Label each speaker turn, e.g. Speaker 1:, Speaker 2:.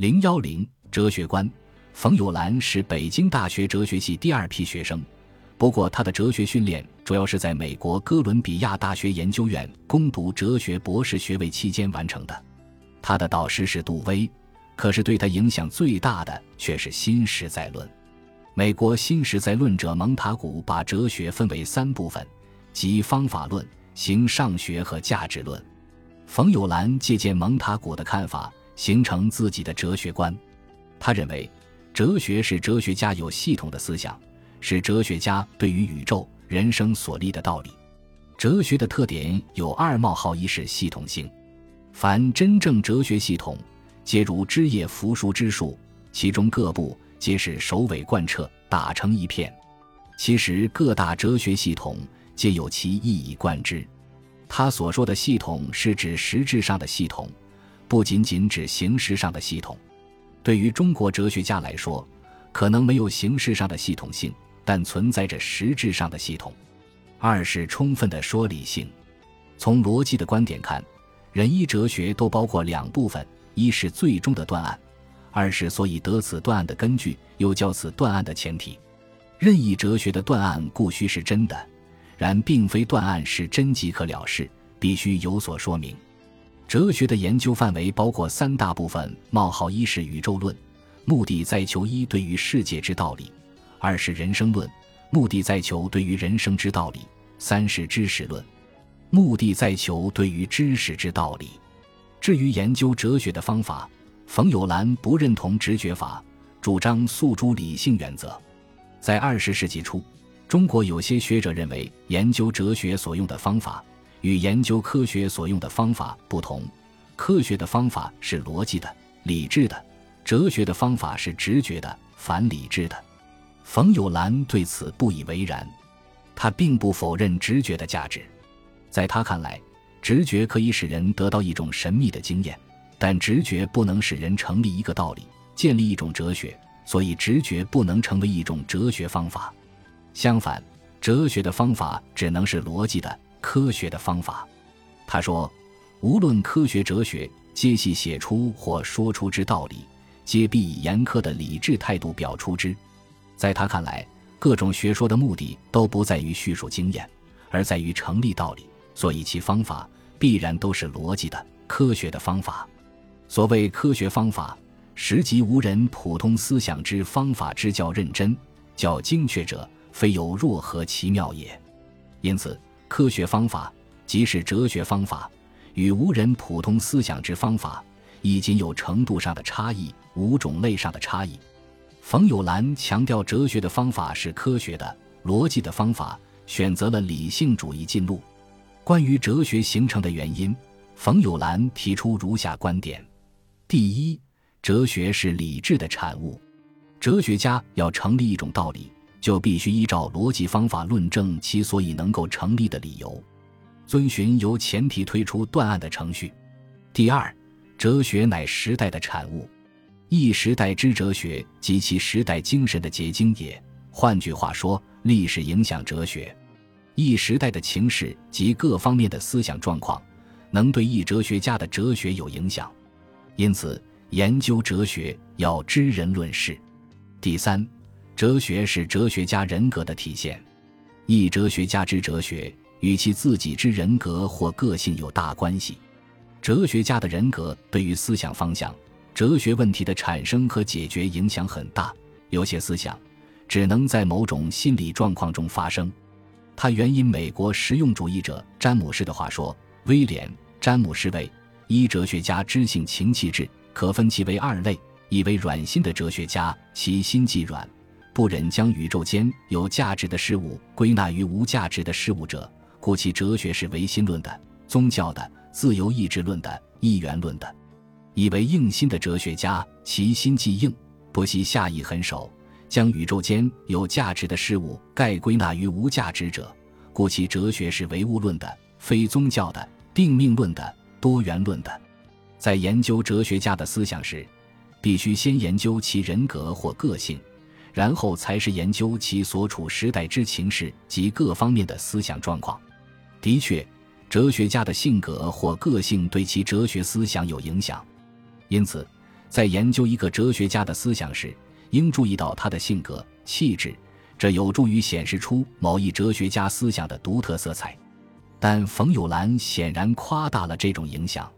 Speaker 1: 零幺零哲学观，冯友兰是北京大学哲学系第二批学生，不过他的哲学训练主要是在美国哥伦比亚大学研究院攻读哲学博士学位期间完成的。他的导师是杜威，可是对他影响最大的却是新实在论。美国新实在论者蒙塔古把哲学分为三部分，即方法论、形上学和价值论。冯友兰借鉴蒙塔古的看法。形成自己的哲学观，他认为，哲学是哲学家有系统的思想，是哲学家对于宇宙、人生所立的道理。哲学的特点有二冒号一是系统性，凡真正哲学系统，皆如枝叶扶疏之树，其中各部皆是首尾贯彻，打成一片。其实各大哲学系统皆有其一以贯之。他所说的系统，是指实质上的系统。不仅仅指形式上的系统，对于中国哲学家来说，可能没有形式上的系统性，但存在着实质上的系统。二是充分的说理性。从逻辑的观点看，仁义哲学都包括两部分：一是最终的断案，二是所以得此断案的根据，又叫此断案的前提。任意哲学的断案固须是真的，然并非断案是真即可了事，必须有所说明。哲学的研究范围包括三大部分：冒号一是宇宙论，目的在求一对于世界之道理；二是人生论，目的在求对于人生之道理；三是知识论，目的在求对于知识之道理。至于研究哲学的方法，冯友兰不认同直觉法，主张诉诸理性原则。在二十世纪初，中国有些学者认为，研究哲学所用的方法。与研究科学所用的方法不同，科学的方法是逻辑的、理智的；哲学的方法是直觉的、反理智的。冯友兰对此不以为然，他并不否认直觉的价值。在他看来，直觉可以使人得到一种神秘的经验，但直觉不能使人成立一个道理、建立一种哲学，所以直觉不能成为一种哲学方法。相反，哲学的方法只能是逻辑的。科学的方法，他说：“无论科学、哲学，皆系写出或说出之道理，皆必以严苛的理智态度表出之。”在他看来，各种学说的目的都不在于叙述经验，而在于成立道理，所以其方法必然都是逻辑的、科学的方法。所谓科学方法，实即无人普通思想之方法之较认真、较精确者，非有若何奇妙也。因此。科学方法即是哲学方法，与无人普通思想之方法，已仅有程度上的差异，无种类上的差异。冯友兰强调哲学的方法是科学的、逻辑的方法，选择了理性主义进路。关于哲学形成的原因，冯友兰提出如下观点：第一，哲学是理智的产物，哲学家要成立一种道理。就必须依照逻辑方法论证其所以能够成立的理由，遵循由前提推出断案的程序。第二，哲学乃时代的产物，一时代之哲学及其时代精神的结晶也。换句话说，历史影响哲学，一时代的情势及各方面的思想状况，能对一哲学家的哲学有影响。因此，研究哲学要知人论事。第三。哲学是哲学家人格的体现，一哲学家之哲学与其自己之人格或个性有大关系。哲学家的人格对于思想方向、哲学问题的产生和解决影响很大。有些思想只能在某种心理状况中发生。他援引美国实用主义者詹姆士的话说：“威廉·詹姆士为一哲学家知性情气质，可分其为二类：一为软心的哲学家，其心既软。”不忍将宇宙间有价值的事物归纳于无价值的事物者，故其哲学是唯心论的、宗教的、自由意志论的、一元论的。以为硬心的哲学家，其心既硬，不惜下意狠手，将宇宙间有价值的事物概归纳于无价值者，故其哲学是唯物论的、非宗教的、定命论的、多元论的。在研究哲学家的思想时，必须先研究其人格或个性。然后才是研究其所处时代之情势及各方面的思想状况。的确，哲学家的性格或个性对其哲学思想有影响。因此，在研究一个哲学家的思想时，应注意到他的性格、气质，这有助于显示出某一哲学家思想的独特色彩。但冯友兰显然夸大了这种影响。